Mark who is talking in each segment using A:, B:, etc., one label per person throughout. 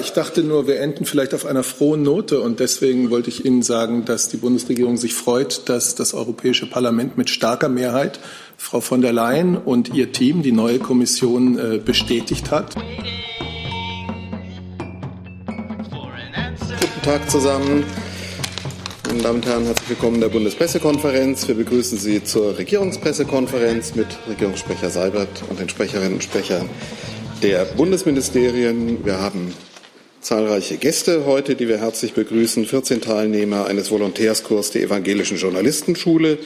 A: ich dachte nur, wir enden vielleicht auf einer frohen Note und deswegen wollte ich Ihnen sagen, dass die Bundesregierung sich freut, dass das Europäische Parlament mit starker Mehrheit Frau von der Leyen und ihr Team, die neue Kommission, äh, bestätigt hat.
B: Guten Tag zusammen. Meine Damen und Herren, herzlich willkommen der Bundespressekonferenz. Wir begrüßen Sie zur Regierungspressekonferenz mit Regierungssprecher Seibert und den Sprecherinnen und Sprechern der Bundesministerien. Wir haben zahlreiche Gäste heute, die wir herzlich begrüßen. 14 Teilnehmer eines Volontärskurs der Evangelischen Journalistenschule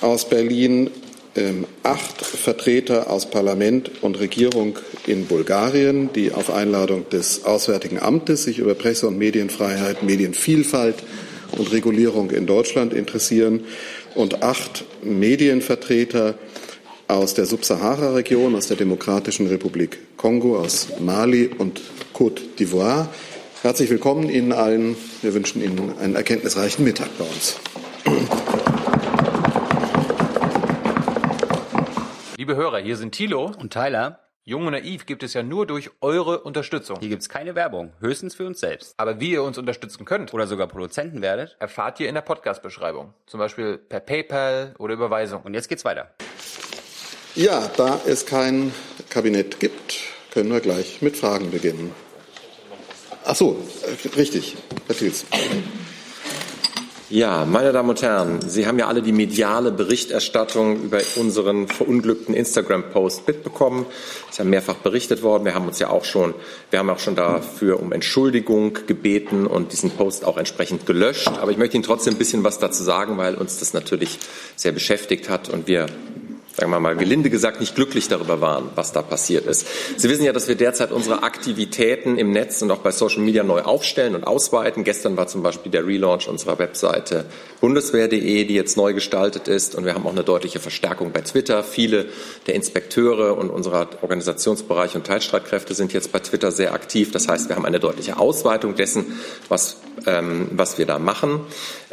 B: aus Berlin, ähm, acht Vertreter aus Parlament und Regierung in Bulgarien, die auf Einladung des Auswärtigen Amtes sich über Presse- und Medienfreiheit, Medienvielfalt und Regulierung in Deutschland interessieren und acht Medienvertreter aus der Subsahara-Region, aus der Demokratischen Republik Kongo, aus Mali und Côte d'Ivoire. Herzlich willkommen Ihnen allen. Wir wünschen Ihnen einen erkenntnisreichen Mittag bei uns.
C: Liebe Hörer, hier sind Thilo
D: und Tyler.
C: Jung und Naiv gibt es ja nur durch eure Unterstützung.
D: Hier gibt es keine Werbung, höchstens für uns selbst.
C: Aber wie ihr uns unterstützen könnt
D: oder sogar Produzenten werdet,
C: erfahrt ihr in der Podcast-Beschreibung. Zum Beispiel per PayPal oder Überweisung.
D: Und jetzt geht's weiter.
B: Ja, da es kein Kabinett gibt, können wir gleich mit Fragen beginnen. Ach so, äh, richtig, Herr Thiels.
E: Ja, meine Damen und Herren, Sie haben ja alle die mediale Berichterstattung über unseren verunglückten Instagram-Post mitbekommen. Es ist ja mehrfach berichtet worden. Wir haben uns ja auch schon, wir haben auch schon dafür um Entschuldigung gebeten und diesen Post auch entsprechend gelöscht. Aber ich möchte Ihnen trotzdem ein bisschen was dazu sagen, weil uns das natürlich sehr beschäftigt hat und wir sagen wir mal gelinde gesagt, nicht glücklich darüber waren, was da passiert ist. Sie wissen ja, dass wir derzeit unsere Aktivitäten im Netz und auch bei Social Media neu aufstellen und ausweiten. Gestern war zum Beispiel der Relaunch unserer Webseite bundeswehr.de, die jetzt neu gestaltet ist. Und wir haben auch eine deutliche Verstärkung bei Twitter. Viele der Inspekteure und unserer Organisationsbereiche und Teilstreitkräfte sind jetzt bei Twitter sehr aktiv. Das heißt, wir haben eine deutliche Ausweitung dessen, was, ähm, was wir da machen.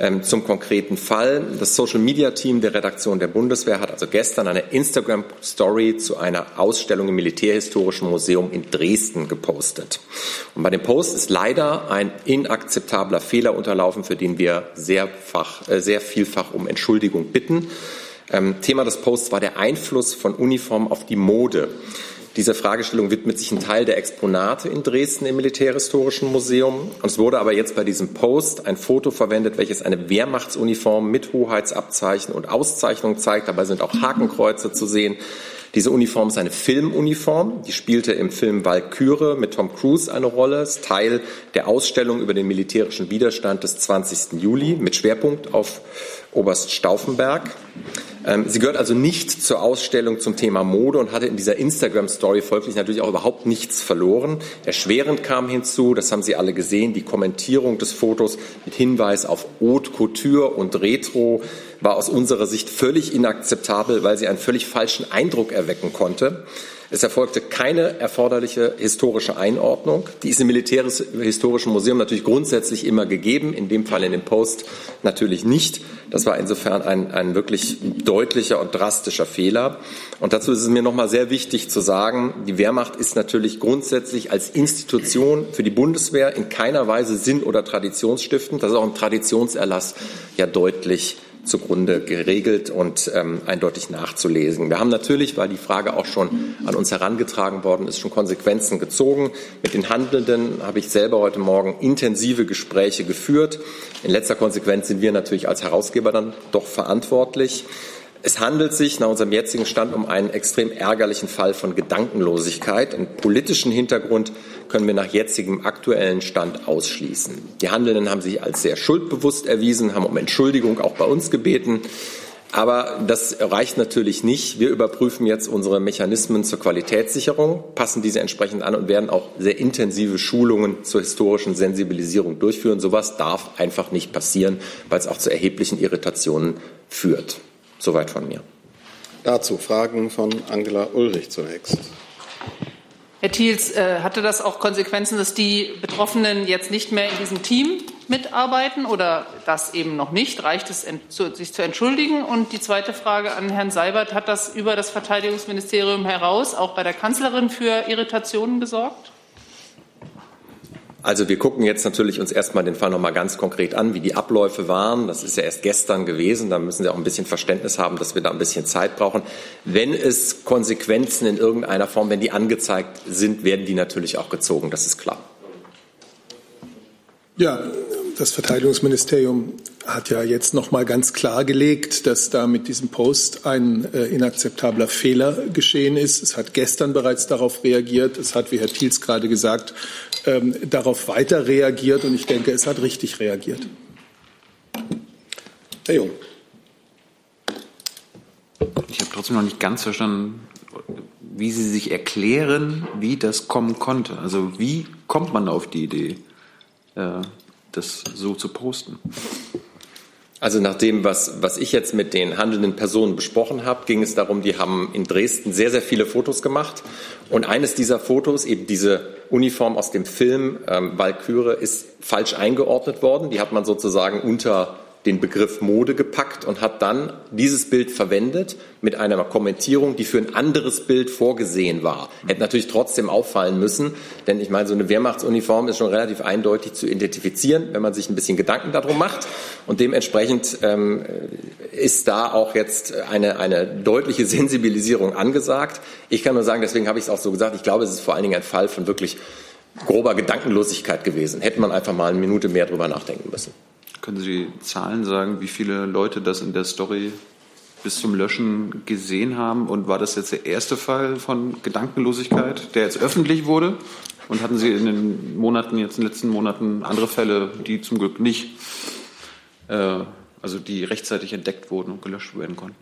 E: Ähm, zum konkreten Fall. Das Social Media Team der Redaktion der Bundeswehr hat also gestern eine Instagram-Story zu einer Ausstellung im Militärhistorischen Museum in Dresden gepostet. Und bei dem Post ist leider ein inakzeptabler Fehler unterlaufen, für den wir sehr, fach, äh, sehr vielfach um Entschuldigung bitten. Ähm, Thema des Posts war der Einfluss von Uniformen auf die Mode. Dieser Fragestellung widmet sich ein Teil der Exponate in Dresden im Militärhistorischen Museum. Und es wurde aber jetzt bei diesem Post ein Foto verwendet, welches eine Wehrmachtsuniform mit Hoheitsabzeichen und Auszeichnung zeigt. Dabei sind auch Hakenkreuze zu sehen. Diese Uniform ist eine Filmuniform. Die spielte im Film Valkyrie mit Tom Cruise eine Rolle. Ist Teil der Ausstellung über den militärischen Widerstand des 20. Juli mit Schwerpunkt auf Oberst Stauffenberg. Ähm, sie gehört also nicht zur Ausstellung zum Thema Mode und hatte in dieser Instagram-Story folglich natürlich auch überhaupt nichts verloren. Erschwerend kam hinzu, das haben Sie alle gesehen, die Kommentierung des Fotos mit Hinweis auf Haute Couture und Retro war aus unserer Sicht völlig inakzeptabel, weil sie einen völlig falschen Eindruck erwecken konnte. Es erfolgte keine erforderliche historische Einordnung. Die ist im Militärhistorischen Museum natürlich grundsätzlich immer gegeben, in dem Fall in dem Post natürlich nicht. Das war insofern ein, ein wirklich deutlicher und drastischer Fehler. Und dazu ist es mir nochmal sehr wichtig zu sagen, die Wehrmacht ist natürlich grundsätzlich als Institution für die Bundeswehr in keiner Weise sinn- oder traditionsstiftend. Das ist auch im Traditionserlass ja deutlich zugrunde geregelt und ähm, eindeutig nachzulesen. Wir haben natürlich, weil die Frage auch schon an uns herangetragen worden ist, schon Konsequenzen gezogen. Mit den Handelnden habe ich selber heute Morgen intensive Gespräche geführt. In letzter Konsequenz sind wir natürlich als Herausgeber dann doch verantwortlich. Es handelt sich nach unserem jetzigen Stand um einen extrem ärgerlichen Fall von Gedankenlosigkeit. Einen politischen Hintergrund können wir nach jetzigem aktuellen Stand ausschließen. Die Handelnden haben sich als sehr schuldbewusst erwiesen, haben um Entschuldigung auch bei uns gebeten. Aber das reicht natürlich nicht. Wir überprüfen jetzt unsere Mechanismen zur Qualitätssicherung, passen diese entsprechend an und werden auch sehr intensive Schulungen zur historischen Sensibilisierung durchführen. Sowas darf einfach nicht passieren, weil es auch zu erheblichen Irritationen führt. Soweit von mir.
B: Dazu Fragen von Angela Ulrich zunächst.
F: Herr Thiels, äh, hatte das auch Konsequenzen, dass die Betroffenen jetzt nicht mehr in diesem Team mitarbeiten oder das eben noch nicht? Reicht es, sich zu entschuldigen? Und die zweite Frage an Herrn Seibert, hat das über das Verteidigungsministerium heraus auch bei der Kanzlerin für Irritationen gesorgt?
E: Also wir gucken jetzt natürlich uns erstmal den Fall nochmal ganz konkret an, wie die Abläufe waren. Das ist ja erst gestern gewesen. Da müssen Sie auch ein bisschen Verständnis haben, dass wir da ein bisschen Zeit brauchen. Wenn es Konsequenzen in irgendeiner Form, wenn die angezeigt sind, werden die natürlich auch gezogen. Das ist klar.
A: Ja, das Verteidigungsministerium hat ja jetzt noch mal ganz klargelegt, dass da mit diesem Post ein äh, inakzeptabler Fehler geschehen ist. Es hat gestern bereits darauf reagiert. Es hat, wie Herr Thiels gerade gesagt, ähm, darauf weiter reagiert. Und ich denke, es hat richtig reagiert.
B: Herr Jung.
G: Ich habe trotzdem noch nicht ganz verstanden, wie Sie sich erklären, wie das kommen konnte. Also wie kommt man auf die Idee, äh, das so zu posten?
E: Also nach dem, was, was ich jetzt mit den handelnden Personen besprochen habe, ging es darum, die haben in Dresden sehr, sehr viele Fotos gemacht. Und eines dieser Fotos, eben diese Uniform aus dem Film ähm, Valkyrie, ist falsch eingeordnet worden. Die hat man sozusagen unter den Begriff Mode gepackt und hat dann dieses Bild verwendet mit einer Kommentierung, die für ein anderes Bild vorgesehen war. Hätte natürlich trotzdem auffallen müssen, denn ich meine, so eine Wehrmachtsuniform ist schon relativ eindeutig zu identifizieren, wenn man sich ein bisschen Gedanken darum macht. Und dementsprechend ähm, ist da auch jetzt eine, eine deutliche Sensibilisierung angesagt. Ich kann nur sagen, deswegen habe ich es auch so gesagt, ich glaube, es ist vor allen Dingen ein Fall von wirklich grober Gedankenlosigkeit gewesen. Hätte man einfach mal eine Minute mehr drüber nachdenken müssen.
G: Können Sie Zahlen sagen, wie viele Leute das in der Story bis zum Löschen gesehen haben? Und war das jetzt der erste Fall von Gedankenlosigkeit, der jetzt öffentlich wurde? Und hatten Sie in den Monaten, jetzt in den letzten Monaten andere Fälle, die zum Glück nicht, äh, also die rechtzeitig entdeckt wurden und gelöscht werden konnten?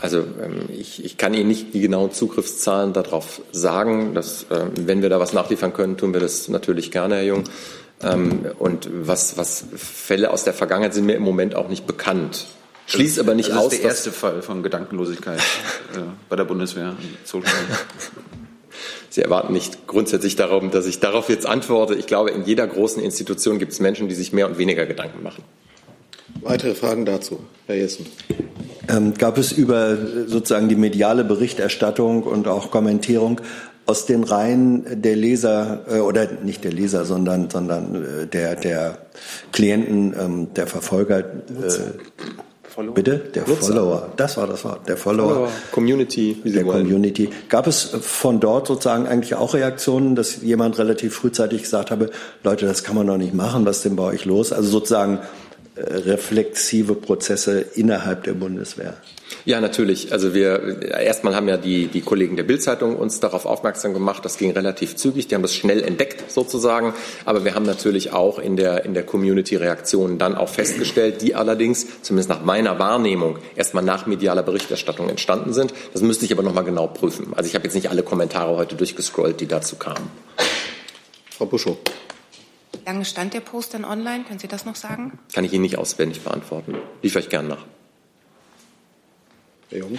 E: Also ähm, ich, ich kann Ihnen nicht die genauen Zugriffszahlen darauf sagen. Dass, äh, wenn wir da was nachliefern können, tun wir das natürlich gerne, Herr Jung. Ähm, und was, was Fälle aus der Vergangenheit sind mir im Moment auch nicht bekannt. Schließt aber nicht
G: das
E: aus.
G: Das ist der erste Fall von Gedankenlosigkeit äh, bei der Bundeswehr.
E: Sie erwarten nicht grundsätzlich darum, dass ich darauf jetzt antworte. Ich glaube, in jeder großen Institution gibt es Menschen, die sich mehr und weniger Gedanken machen.
B: Weitere Fragen dazu, Herr Jessen.
H: Ähm, gab es über sozusagen die mediale Berichterstattung und auch Kommentierung aus den Reihen der Leser äh, oder nicht der Leser, sondern sondern äh, der der Klienten, ähm, der Verfolger. Äh,
E: Follower.
H: Bitte? Der
E: Nutzer.
H: Follower. Das war das Wort. Der Follower.
E: Follower, Community, wie Sie
H: der
E: wollen.
H: Community. Gab es von dort sozusagen eigentlich auch Reaktionen, dass jemand relativ frühzeitig gesagt habe, Leute, das kann man doch nicht machen, was ist denn bei euch los? Also sozusagen äh, reflexive Prozesse innerhalb der Bundeswehr.
E: Ja, natürlich. Also wir erstmal haben ja die, die Kollegen der Bildzeitung uns darauf aufmerksam gemacht. Das ging relativ zügig. Die haben das schnell entdeckt sozusagen. Aber wir haben natürlich auch in der, in der Community Reaktionen dann auch festgestellt, die allerdings, zumindest nach meiner Wahrnehmung, erstmal nach medialer Berichterstattung entstanden sind. Das müsste ich aber nochmal genau prüfen. Also ich habe jetzt nicht alle Kommentare heute durchgescrollt, die dazu kamen.
B: Frau Buschow.
I: Wie lange stand der Post denn online? Können Sie das noch sagen?
E: Kann ich Ihnen nicht auswendig beantworten. Liefere ich gern nach.
B: Jung.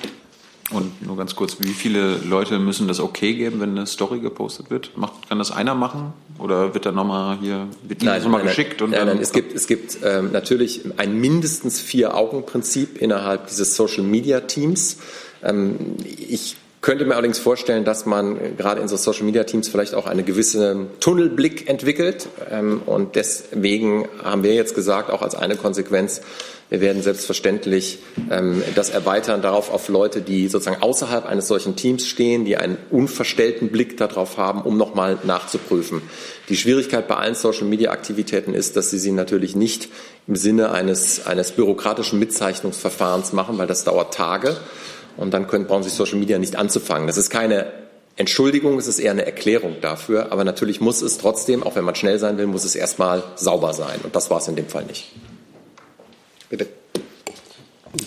G: Und nur ganz kurz, wie viele Leute müssen das okay geben, wenn eine Story gepostet wird? Macht, kann das einer machen? Oder wird da nochmal hier, wird Ihnen das nochmal geschickt? Und
E: nein,
G: dann,
E: nein, es gibt, es gibt ähm, natürlich ein mindestens Vier-Augen-Prinzip innerhalb dieses Social-Media-Teams. Ähm, ich könnte mir allerdings vorstellen, dass man äh, gerade in so Social-Media-Teams vielleicht auch einen gewissen Tunnelblick entwickelt. Ähm, und deswegen haben wir jetzt gesagt, auch als eine Konsequenz, wir werden selbstverständlich ähm, das erweitern darauf auf Leute, die sozusagen außerhalb eines solchen Teams stehen, die einen unverstellten Blick darauf haben, um nochmal nachzuprüfen. Die Schwierigkeit bei allen Social-Media-Aktivitäten ist, dass sie sie natürlich nicht im Sinne eines, eines bürokratischen Mitzeichnungsverfahrens machen, weil das dauert Tage. Und dann können, brauchen Sie Social Media nicht anzufangen. Das ist keine Entschuldigung, es ist eher eine Erklärung dafür. Aber natürlich muss es trotzdem, auch wenn man schnell sein will, muss es erstmal sauber sein. Und das war es in dem Fall nicht.
B: Bitte.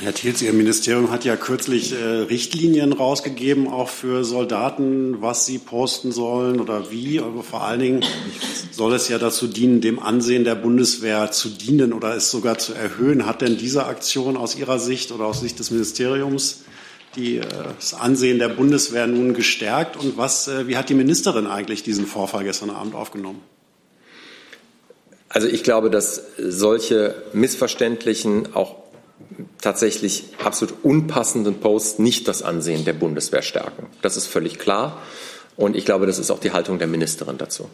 J: Herr Thiels, Ihr Ministerium hat ja kürzlich äh, Richtlinien rausgegeben, auch für Soldaten, was sie posten sollen oder wie. Aber vor allen Dingen soll es ja dazu dienen, dem Ansehen der Bundeswehr zu dienen oder es sogar zu erhöhen. Hat denn diese Aktion aus Ihrer Sicht oder aus Sicht des Ministeriums die, äh, das Ansehen der Bundeswehr nun gestärkt? Und was, äh, wie hat die Ministerin eigentlich diesen Vorfall gestern Abend aufgenommen?
E: Also ich glaube, dass solche missverständlichen, auch tatsächlich absolut unpassenden Posts nicht das Ansehen der Bundeswehr stärken. Das ist völlig klar. Und ich glaube, das ist auch die Haltung der Ministerin dazu.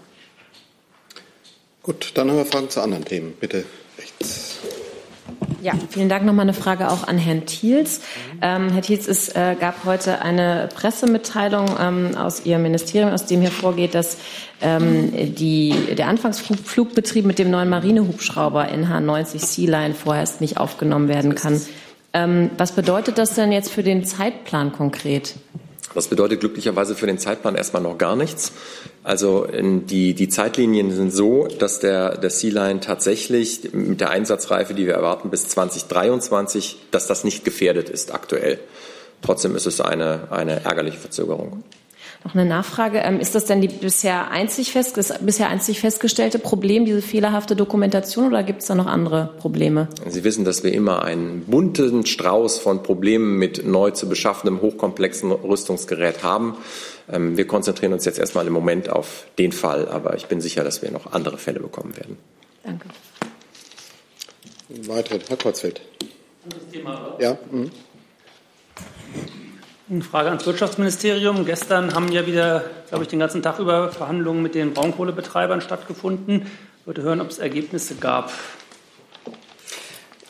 B: Gut, dann haben wir Fragen zu anderen Themen. Bitte rechts.
K: Ja, vielen Dank. Nochmal eine Frage auch an Herrn Thiels. Ähm, Herr Thiels, es äh, gab heute eine Pressemitteilung ähm, aus Ihrem Ministerium, aus dem hervorgeht, dass ähm, die, der Anfangsflugbetrieb mit dem neuen Marinehubschrauber NH90 Sea Line vorerst nicht aufgenommen werden kann. Ähm, was bedeutet das denn jetzt für den Zeitplan konkret?
E: Das bedeutet glücklicherweise für den Zeitplan erstmal noch gar nichts. Also die, die Zeitlinien sind so, dass der, der Sea-Line tatsächlich mit der Einsatzreife, die wir erwarten, bis 2023, dass das nicht gefährdet ist aktuell. Trotzdem ist es eine, eine ärgerliche Verzögerung.
K: Noch eine Nachfrage. Ähm, ist das denn die bisher einzig, fest, das bisher einzig festgestellte Problem, diese fehlerhafte Dokumentation, oder gibt es da noch andere Probleme?
E: Sie wissen, dass wir immer einen bunten Strauß von Problemen mit neu zu beschaffendem, hochkomplexen Rüstungsgerät haben. Ähm, wir konzentrieren uns jetzt erstmal im Moment auf den Fall, aber ich bin sicher, dass wir noch andere Fälle bekommen werden.
K: Danke.
B: Weitere, Herr Kreuzfeld. Ja. Mhm.
L: Eine Frage ans Wirtschaftsministerium. Gestern haben ja wieder, glaube ich, den ganzen Tag über Verhandlungen mit den Braunkohlebetreibern stattgefunden. Ich würde hören, ob es Ergebnisse gab.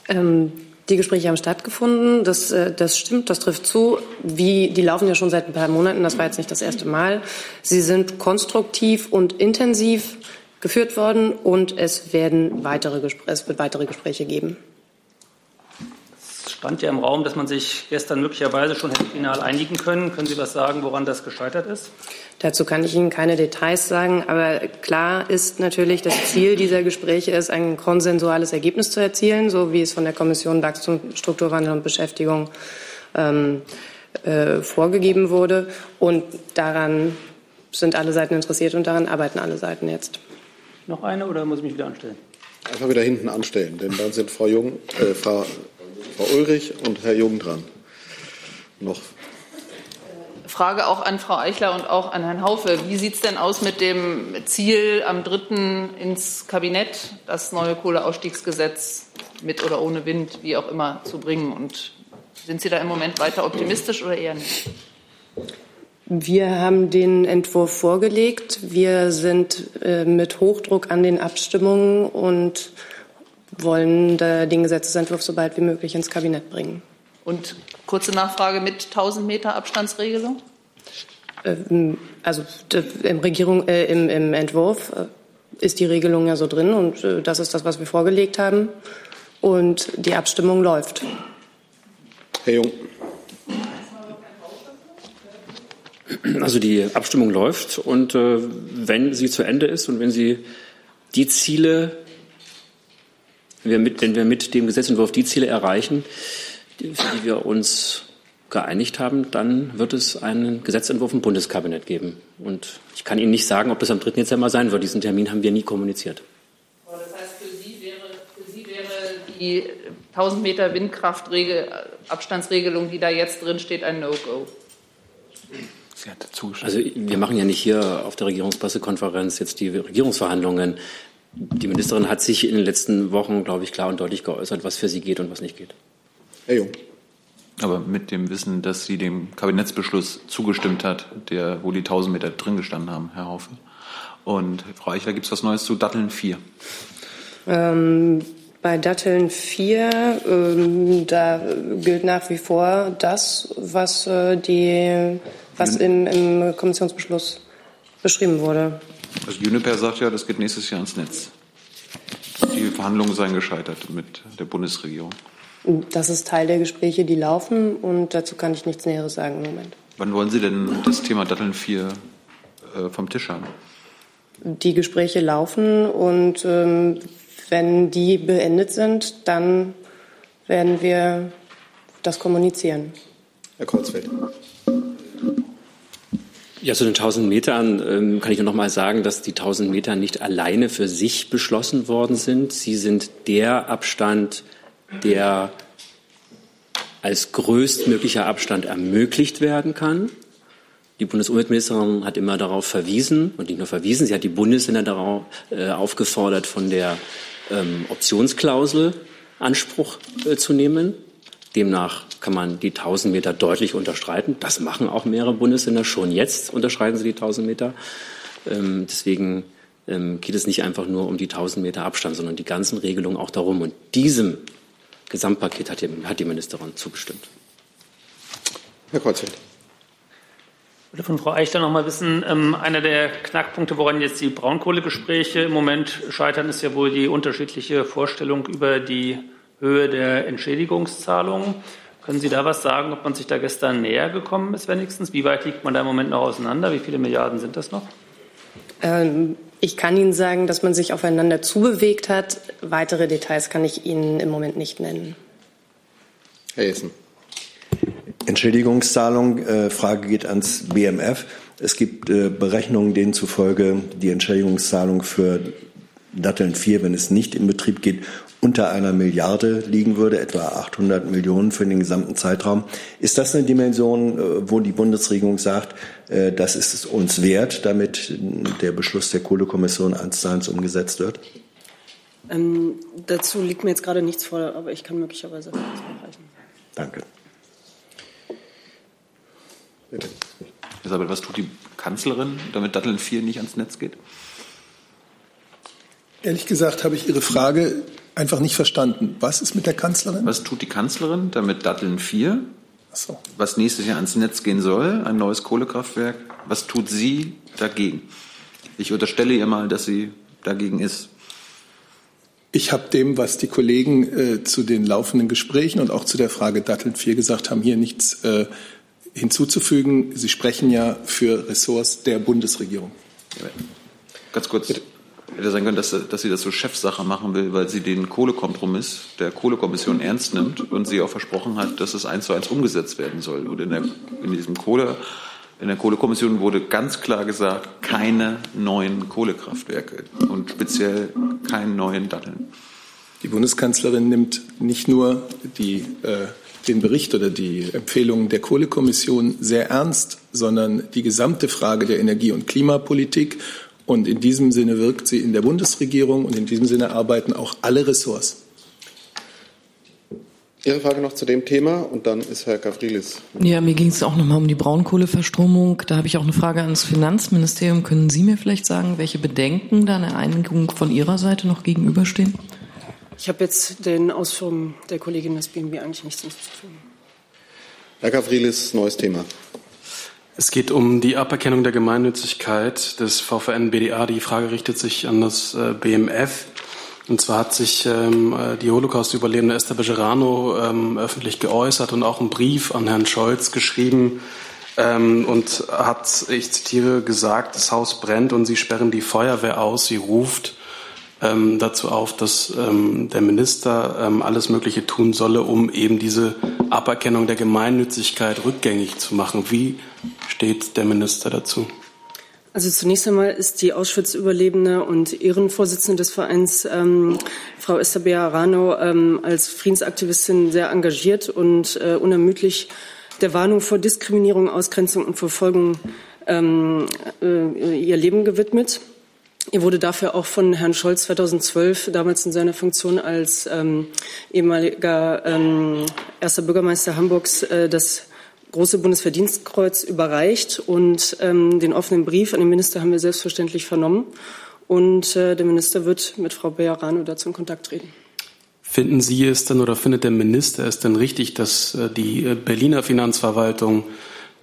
M: Ähm, die Gespräche haben stattgefunden. Das, äh, das stimmt, das trifft zu. Wie, die laufen ja schon seit ein paar Monaten. Das war jetzt nicht das erste Mal. Sie sind konstruktiv und intensiv geführt worden und es werden weitere, es wird weitere Gespräche geben
L: stand ja im Raum, dass man sich gestern möglicherweise schon hätte final einigen können. Können Sie was sagen, woran das gescheitert ist?
M: Dazu kann ich Ihnen keine Details sagen, aber klar ist natürlich, das Ziel dieser Gespräche ist, ein konsensuales Ergebnis zu erzielen, so wie es von der Kommission Wachstum, Strukturwandel und Beschäftigung ähm, äh, vorgegeben wurde. Und daran sind alle Seiten interessiert und daran arbeiten alle Seiten jetzt.
L: Noch eine oder muss ich mich wieder anstellen?
B: Einfach wieder hinten anstellen, denn dann sind Frau Jung, äh, Frau Frau Ulrich und Herr Jung dran. Noch.
F: Frage auch an Frau Eichler und auch an Herrn Haufe. Wie sieht es denn aus mit dem Ziel, am 3. ins Kabinett das neue Kohleausstiegsgesetz mit oder ohne Wind, wie auch immer, zu bringen? Und sind Sie da im Moment weiter optimistisch oder eher nicht?
M: Wir haben den Entwurf vorgelegt. Wir sind äh, mit Hochdruck an den Abstimmungen und wollen den Gesetzentwurf so bald wie möglich ins Kabinett bringen.
F: Und kurze Nachfrage mit 1000 Meter Abstandsregelung?
M: Ähm, also im, Regierung, äh, im, im, Entwurf äh, ist die Regelung ja so drin und äh, das ist das, was wir vorgelegt haben. Und die Abstimmung läuft.
B: Herr Jung.
N: Also die Abstimmung läuft und äh, wenn sie zu Ende ist und wenn sie die Ziele wenn wir mit, wenn wir mit dem Gesetzentwurf die Ziele erreichen, für die wir uns geeinigt haben, dann wird es einen Gesetzentwurf im Bundeskabinett geben. Und ich kann Ihnen nicht sagen, ob das am 3. Dezember sein wird. Diesen Termin haben wir nie kommuniziert.
F: Das heißt, für Sie wäre, für Sie wäre die 1000 Meter Windkraftabstandsregelung, die da jetzt drin steht, ein No-Go.
N: Also wir machen ja nicht hier auf der Regierungspressekonferenz jetzt die Regierungsverhandlungen. Die Ministerin hat sich in den letzten Wochen, glaube ich, klar und deutlich geäußert, was für sie geht und was nicht geht.
B: Herr Jung.
G: Aber mit dem Wissen, dass sie dem Kabinettsbeschluss zugestimmt hat, der, wo die 1000 Meter drin gestanden haben, Herr Haufe. Und Frau Eichler, gibt es was Neues zu Datteln 4?
M: Ähm, bei Datteln 4, ähm, da gilt nach wie vor das, was, äh, die, was im, im Kommissionsbeschluss beschrieben wurde.
G: Also Juniper sagt ja, das geht nächstes Jahr ins Netz. Die Verhandlungen seien gescheitert mit der Bundesregierung.
M: Das ist Teil der Gespräche, die laufen und dazu kann ich nichts Näheres sagen im Moment.
G: Wann wollen Sie denn das Thema Datteln 4 äh, vom Tisch haben?
M: Die Gespräche laufen und ähm, wenn die beendet sind, dann werden wir das kommunizieren.
B: Herr Kreuzfeld.
N: Ja, zu den 1000 Metern ähm, kann ich nur noch mal sagen, dass die 1000 Meter nicht alleine für sich beschlossen worden sind. Sie sind der Abstand, der als größtmöglicher Abstand ermöglicht werden kann. Die Bundesumweltministerin hat immer darauf verwiesen und nicht nur verwiesen, sie hat die Bundesländer darauf äh, aufgefordert, von der ähm, Optionsklausel Anspruch äh, zu nehmen. Demnach kann man die 1000 Meter deutlich unterschreiten. Das machen auch mehrere Bundesländer schon jetzt, unterschreiten sie die 1000 Meter. Ähm, deswegen ähm, geht es nicht einfach nur um die 1000 Meter Abstand, sondern die ganzen Regelungen auch darum. Und diesem Gesamtpaket hat die, hat die Ministerin zugestimmt.
B: Herr Kreuzfeld.
L: Ich würde von Frau Eichler noch mal wissen, ähm, einer der Knackpunkte, woran jetzt die Braunkohlegespräche im Moment scheitern, ist ja wohl die unterschiedliche Vorstellung über die Höhe der Entschädigungszahlungen. Können Sie da was sagen, ob man sich da gestern näher gekommen ist wenigstens? Wie weit liegt man da im Moment noch auseinander? Wie viele Milliarden sind das noch?
O: Ähm, ich kann Ihnen sagen, dass man sich aufeinander zubewegt hat. Weitere Details kann ich Ihnen im Moment nicht nennen.
B: Herr Jessen.
H: Entschädigungszahlung, äh, Frage geht ans BMF. Es gibt äh, Berechnungen, denen zufolge die Entschädigungszahlung für Datteln 4, wenn es nicht in Betrieb geht, unter einer Milliarde liegen würde, etwa 800 Millionen für den gesamten Zeitraum. Ist das eine Dimension, äh, wo die Bundesregierung sagt, äh, das ist es uns wert, damit der Beschluss der Kohlekommission eins zu eins umgesetzt wird?
O: Ähm, dazu liegt mir jetzt gerade nichts vor, aber ich kann möglicherweise was nachreichen.
H: Danke.
B: Bitte.
G: Isabel, was tut die Kanzlerin, damit Datteln 4 nicht ans Netz geht?
A: Ehrlich gesagt habe ich Ihre Frage einfach nicht verstanden. Was ist mit der Kanzlerin?
G: Was tut die Kanzlerin, damit Datteln 4,
A: so.
G: was nächstes Jahr ans Netz gehen soll, ein neues Kohlekraftwerk, was tut sie dagegen? Ich unterstelle ihr mal, dass sie dagegen ist.
A: Ich habe dem, was die Kollegen äh, zu den laufenden Gesprächen und auch zu der Frage Datteln 4 gesagt haben, hier nichts äh, hinzuzufügen. Sie sprechen ja für Ressorts der Bundesregierung.
G: Ja, ganz kurz. Hätte sein können, dass, dass sie das so Chefsache machen will, weil sie den Kohlekompromiss der Kohlekommission ernst nimmt und sie auch versprochen hat, dass es eins zu eins umgesetzt werden soll. Und in, der, in diesem Kohle, in der Kohlekommission wurde ganz klar gesagt, keine neuen Kohlekraftwerke und speziell keinen neuen Datteln.
A: Die Bundeskanzlerin nimmt nicht nur die, äh, den Bericht oder die Empfehlungen der Kohlekommission sehr ernst, sondern die gesamte Frage der Energie- und Klimapolitik und in diesem Sinne wirkt sie in der Bundesregierung und in diesem Sinne arbeiten auch alle Ressorts.
B: Ihre Frage noch zu dem Thema und dann ist Herr Gavrilis.
P: Ja, mir ging es auch nochmal um die Braunkohleverstromung. Da habe ich auch eine Frage ans Finanzministerium. Können Sie mir vielleicht sagen, welche Bedenken da einer Einigung von Ihrer Seite noch gegenüberstehen?
O: Ich habe jetzt den Ausführungen der Kollegin des BMW eigentlich nichts hinzuzufügen.
B: Herr Gavrilis, neues Thema.
Q: Es geht um die Aberkennung der Gemeinnützigkeit des VVN BDA. Die Frage richtet sich an das äh, BMF. Und zwar hat sich ähm, äh, die Holocaust-Überlebende Esther Bejerano ähm, öffentlich geäußert und auch einen Brief an Herrn Scholz geschrieben ähm, und hat, ich zitiere, gesagt, das Haus brennt und sie sperren die Feuerwehr aus. Sie ruft ähm, dazu auf, dass ähm, der Minister ähm, alles Mögliche tun solle, um eben diese Aberkennung der Gemeinnützigkeit rückgängig zu machen. Wie steht der Minister dazu?
O: Also zunächst einmal ist die Auschwitz-Überlebende und Ehrenvorsitzende des Vereins, ähm, Frau Esther Bejarano, ähm, als Friedensaktivistin sehr engagiert und äh, unermüdlich der Warnung vor Diskriminierung, Ausgrenzung und Verfolgung ähm, äh, ihr Leben gewidmet. Ihr wurde dafür auch von Herrn Scholz 2012, damals in seiner Funktion als ähm, ehemaliger ähm, erster Bürgermeister Hamburgs, äh, das große Bundesverdienstkreuz überreicht und ähm, den offenen Brief an den Minister haben wir selbstverständlich vernommen. Und äh, der Minister wird mit Frau Bejarano dazu in Kontakt treten.
Q: Finden Sie es denn oder findet der Minister es denn richtig, dass äh, die äh, Berliner Finanzverwaltung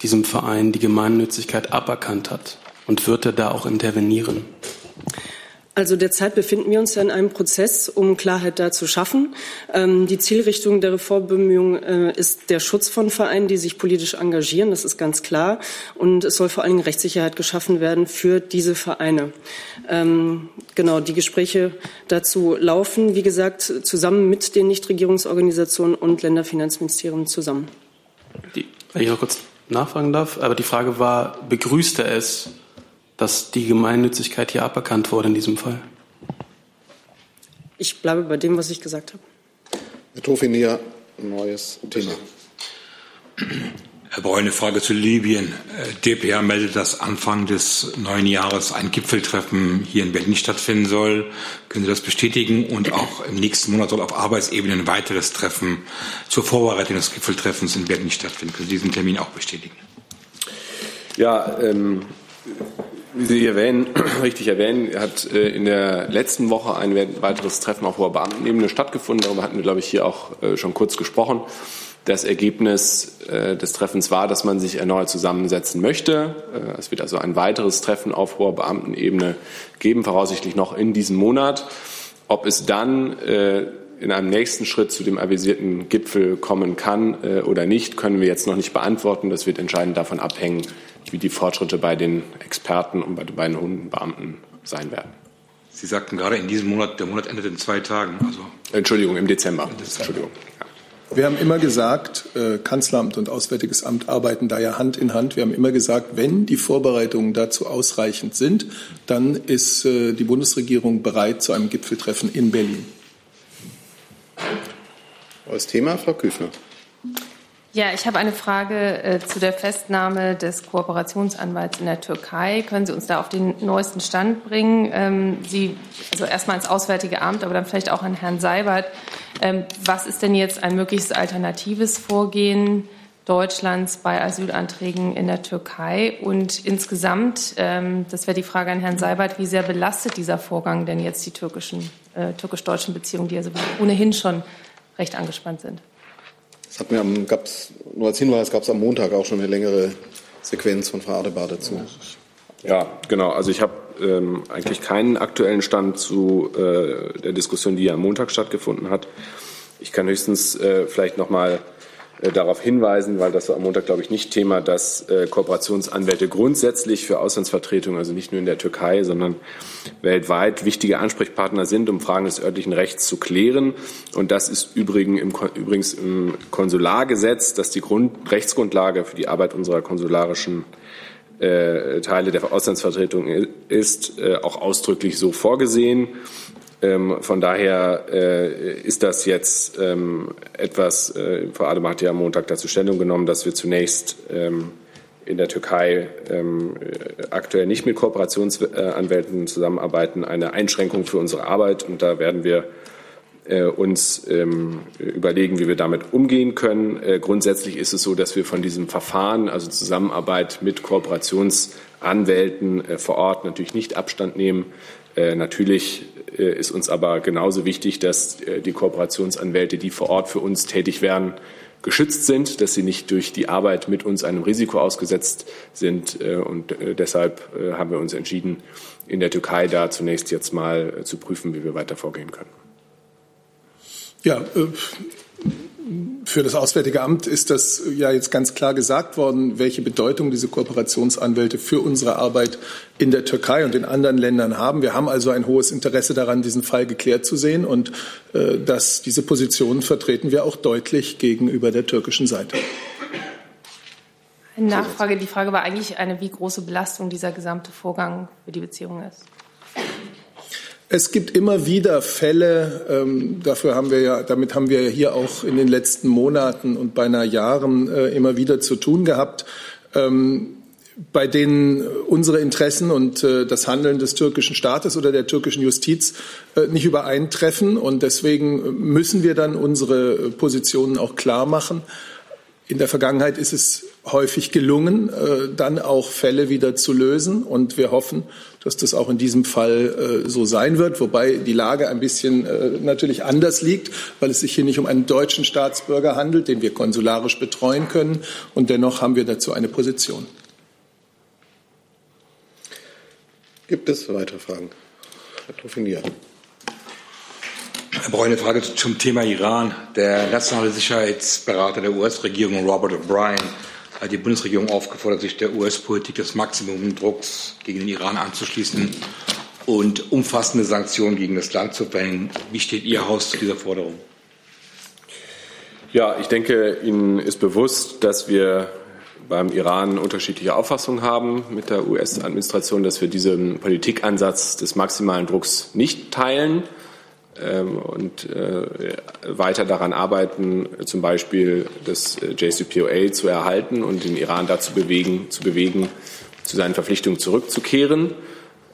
Q: diesem Verein die Gemeinnützigkeit aberkannt hat? Und wird er da auch intervenieren?
O: Also derzeit befinden wir uns ja in einem Prozess, um Klarheit da zu schaffen. Ähm, die Zielrichtung der Reformbemühungen äh, ist der Schutz von Vereinen, die sich politisch engagieren. Das ist ganz klar. Und es soll vor allen Dingen Rechtssicherheit geschaffen werden für diese Vereine. Ähm, genau, die Gespräche dazu laufen, wie gesagt, zusammen mit den Nichtregierungsorganisationen und Länderfinanzministerien zusammen.
Q: Die, wenn ich noch kurz nachfragen darf, aber die Frage war, begrüßt er es, dass die Gemeinnützigkeit hier aberkannt wurde in diesem Fall?
O: Ich bleibe bei dem, was ich gesagt habe.
B: Herr Tofinia, neues Thema.
R: Herr Breu, eine Frage zu Libyen. DPA meldet, dass Anfang des neuen Jahres ein Gipfeltreffen hier in Berlin stattfinden soll. Können Sie das bestätigen? Und auch im nächsten Monat soll auf Arbeitsebene ein weiteres Treffen zur Vorbereitung des Gipfeltreffens in Berlin stattfinden. Können Sie diesen Termin auch bestätigen?
S: Ja, ähm, Wie Sie erwähnen, richtig erwähnen, hat äh, in der letzten Woche ein weiteres Treffen auf hoher Beamtenebene stattgefunden. Darüber hatten wir, glaube ich, hier auch äh, schon kurz gesprochen. Das Ergebnis äh, des Treffens war, dass man sich erneut zusammensetzen möchte. Es wird also ein weiteres Treffen auf hoher Beamtenebene geben, voraussichtlich noch in diesem Monat. Ob es dann in einem nächsten Schritt zu dem avisierten Gipfel kommen kann oder nicht, können wir jetzt noch nicht beantworten. Das wird entscheidend davon abhängen, wie die Fortschritte bei den Experten und bei den beiden hohen Beamten sein werden.
R: Sie sagten gerade in diesem Monat, der Monat endet in zwei Tagen. Also
S: Entschuldigung, im Dezember. Im Dezember. Entschuldigung.
A: Ja. Wir haben immer gesagt, äh, Kanzleramt und Auswärtiges Amt arbeiten da ja Hand in Hand. Wir haben immer gesagt, wenn die Vorbereitungen dazu ausreichend sind, dann ist äh, die Bundesregierung bereit zu einem Gipfeltreffen in Berlin.
B: Neues Thema, Frau Küfner.
M: Ja, ich habe eine Frage äh, zu der Festnahme des Kooperationsanwalts in der Türkei. Können Sie uns da auf den neuesten Stand bringen? Ähm, Sie, also erstmal ins Auswärtige Amt, aber dann vielleicht auch an Herrn Seibert. Ähm, was ist denn jetzt ein mögliches alternatives Vorgehen Deutschlands bei Asylanträgen in der Türkei? Und insgesamt, ähm, das wäre die Frage an Herrn Seibert, wie sehr belastet dieser Vorgang denn jetzt die türkischen, äh, türkisch-deutschen Beziehungen, die also ohnehin schon recht angespannt sind?
B: Das hat mir am, gab's, nur als Hinweis gab es am Montag auch schon eine längere Sequenz von Frau Adebar dazu.
S: Ja, genau. Also ich habe ähm, eigentlich keinen aktuellen Stand zu äh, der Diskussion, die ja am Montag stattgefunden hat. Ich kann höchstens äh, vielleicht noch mal äh, darauf hinweisen, weil das war am Montag, glaube ich, nicht Thema, dass äh, Kooperationsanwälte grundsätzlich für Auslandsvertretungen, also nicht nur in der Türkei, sondern weltweit wichtige Ansprechpartner sind, um Fragen des örtlichen Rechts zu klären. Und das ist übrigens im, Konsulargesetz, das die Grund, Rechtsgrundlage für die Arbeit unserer konsularischen äh, Teile der Auslandsvertretung ist, äh, auch ausdrücklich so vorgesehen. Ähm, von daher äh, ist das jetzt ähm, etwas, äh, Frau Adem hat ja am Montag dazu Stellung genommen, dass wir zunächst ähm, in der Türkei ähm, aktuell nicht mit Kooperationsanwälten zusammenarbeiten, eine Einschränkung für unsere Arbeit. Und da werden wir äh, uns ähm, überlegen, wie wir damit umgehen können. Äh, grundsätzlich ist es so, dass wir von diesem Verfahren, also Zusammenarbeit mit Kooperationsanwälten äh, vor Ort, natürlich nicht Abstand nehmen. Äh, natürlich äh, ist uns aber genauso wichtig, dass äh, die Kooperationsanwälte, die vor Ort für uns tätig werden, geschützt sind, dass sie nicht durch die Arbeit mit uns einem Risiko ausgesetzt sind. Und deshalb haben wir uns entschieden, in der Türkei da zunächst jetzt mal zu prüfen, wie wir weiter vorgehen können.
A: Ja, für das Auswärtige Amt ist das ja jetzt ganz klar gesagt worden, welche Bedeutung diese Kooperationsanwälte für unsere Arbeit in der Türkei und in anderen Ländern haben. Wir haben also ein hohes Interesse daran, diesen Fall geklärt zu sehen und äh, dass diese Position vertreten wir auch deutlich gegenüber der türkischen Seite.
M: Eine Nachfrage. Die Frage war eigentlich eine, wie große Belastung dieser gesamte Vorgang für die Beziehung ist.
A: Es gibt immer wieder Fälle, ähm, dafür haben wir ja, damit haben wir hier auch in den letzten Monaten und beinahe Jahren äh, immer wieder zu tun gehabt, ähm, bei denen unsere Interessen und äh, das Handeln des türkischen Staates oder der türkischen Justiz äh, nicht übereintreffen. Und deswegen müssen wir dann unsere Positionen auch klar machen. In der Vergangenheit ist es häufig gelungen, äh, dann auch Fälle wieder zu lösen. Und wir hoffen, dass das auch in diesem Fall äh, so sein wird, wobei die Lage ein bisschen äh, natürlich anders liegt, weil es sich hier nicht um einen deutschen Staatsbürger handelt, den wir konsularisch betreuen können. Und dennoch haben wir dazu eine Position.
B: Gibt es weitere Fragen? Herr Trofinier.
R: Herr Breu, eine Frage zum Thema Iran. Der nationale Sicherheitsberater der US-Regierung, Robert O'Brien, hat die Bundesregierung aufgefordert, sich der US-Politik des Maximumdrucks gegen den Iran anzuschließen und umfassende Sanktionen gegen das Land zu verhängen. Wie steht Ihr Haus zu dieser Forderung?
S: Ja, ich denke, Ihnen ist bewusst, dass wir beim Iran unterschiedliche Auffassungen haben mit der US-Administration, dass wir diesen Politikansatz des maximalen Drucks nicht teilen. Ähm, und äh, weiter daran arbeiten, zum Beispiel das äh, JCPOA zu erhalten und den Iran dazu bewegen, zu bewegen, zu seinen Verpflichtungen zurückzukehren.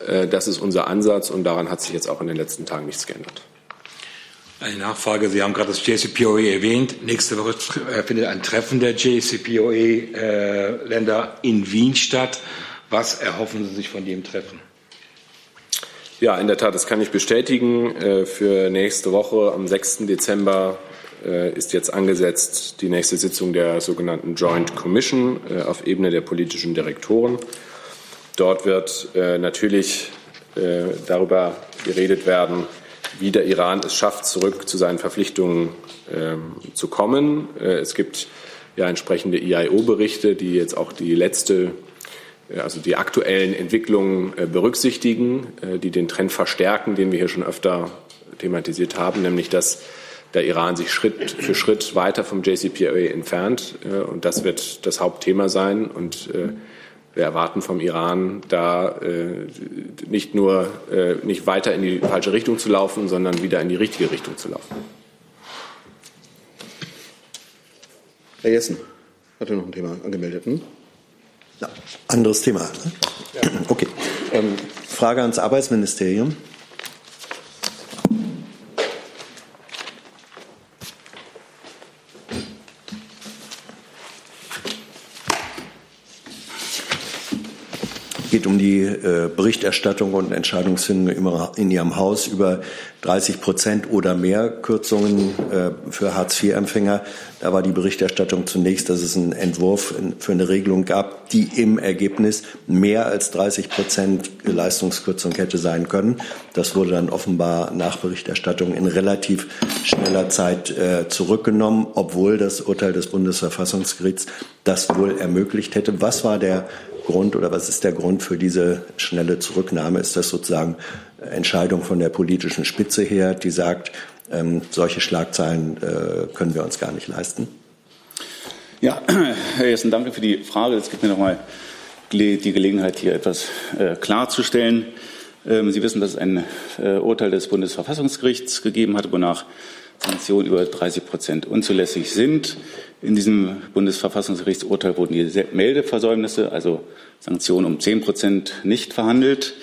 S: Äh, das ist unser Ansatz und daran hat sich jetzt auch in den letzten Tagen nichts geändert.
R: Eine Nachfrage. Sie haben gerade das JCPOA erwähnt. Nächste Woche findet ein Treffen der JCPOA-Länder in Wien statt. Was erhoffen Sie sich von dem Treffen?
S: Ja, in der Tat, das kann ich bestätigen. Äh, für nächste Woche am 6. Dezember äh, ist jetzt angesetzt die nächste Sitzung der sogenannten Joint Commission äh, auf Ebene der politischen Direktoren. Dort wird natürlich darüber geredet werden, wie der Iran es schafft, zurück zu seinen Verpflichtungen ähm, zu kommen. Es gibt ja entsprechende IAO-Berichte, die jetzt auch die letzte also die aktuellen Entwicklungen äh, berücksichtigen, äh, die den Trend verstärken, den wir hier schon öfter thematisiert haben, nämlich dass der Iran sich Schritt für Schritt weiter vom JCPOA entfernt. Und das wird das Hauptthema sein. Und wir erwarten vom Iran, da nicht nur nicht weiter in die falsche Richtung zu laufen, sondern wieder in die richtige Richtung zu laufen.
B: Herr Jessen hatte noch ein Thema angemeldet. Hm?
H: Ja, anderes Thema. Okay. Ähm, Frage ans Arbeitsministerium. Die äh, Berichterstattung und Entscheidungsfindung in Ihrem Haus über 30 Prozent oder mehr Kürzungen äh, für Hartz-IV-Empfänger. Da war die Berichterstattung zunächst, dass es einen Entwurf für eine Regelung gab, die im Ergebnis mehr als 30 Prozent Leistungskürzung hätte sein können. Das wurde dann offenbar nach Berichterstattung in relativ schneller Zeit äh, zurückgenommen, obwohl das Urteil des Bundesverfassungsgerichts das wohl ermöglicht hätte. Was war der Grund oder was ist der Grund für diese schnelle Zurücknahme? Ist das sozusagen Entscheidung von der politischen Spitze her, die sagt, ähm, solche Schlagzeilen äh, können wir uns gar nicht leisten?
T: Ja, Herr Jessen, danke für die Frage. Es gibt mir noch mal die Gelegenheit, hier etwas äh, klarzustellen. Ähm, Sie wissen, dass es ein äh, Urteil des Bundesverfassungsgerichts gegeben hat, wonach Sanktionen über 30 Prozent unzulässig sind. In diesem Bundesverfassungsgerichtsurteil wurden die Meldeversäumnisse, also Sanktionen um 10 Prozent, nicht verhandelt.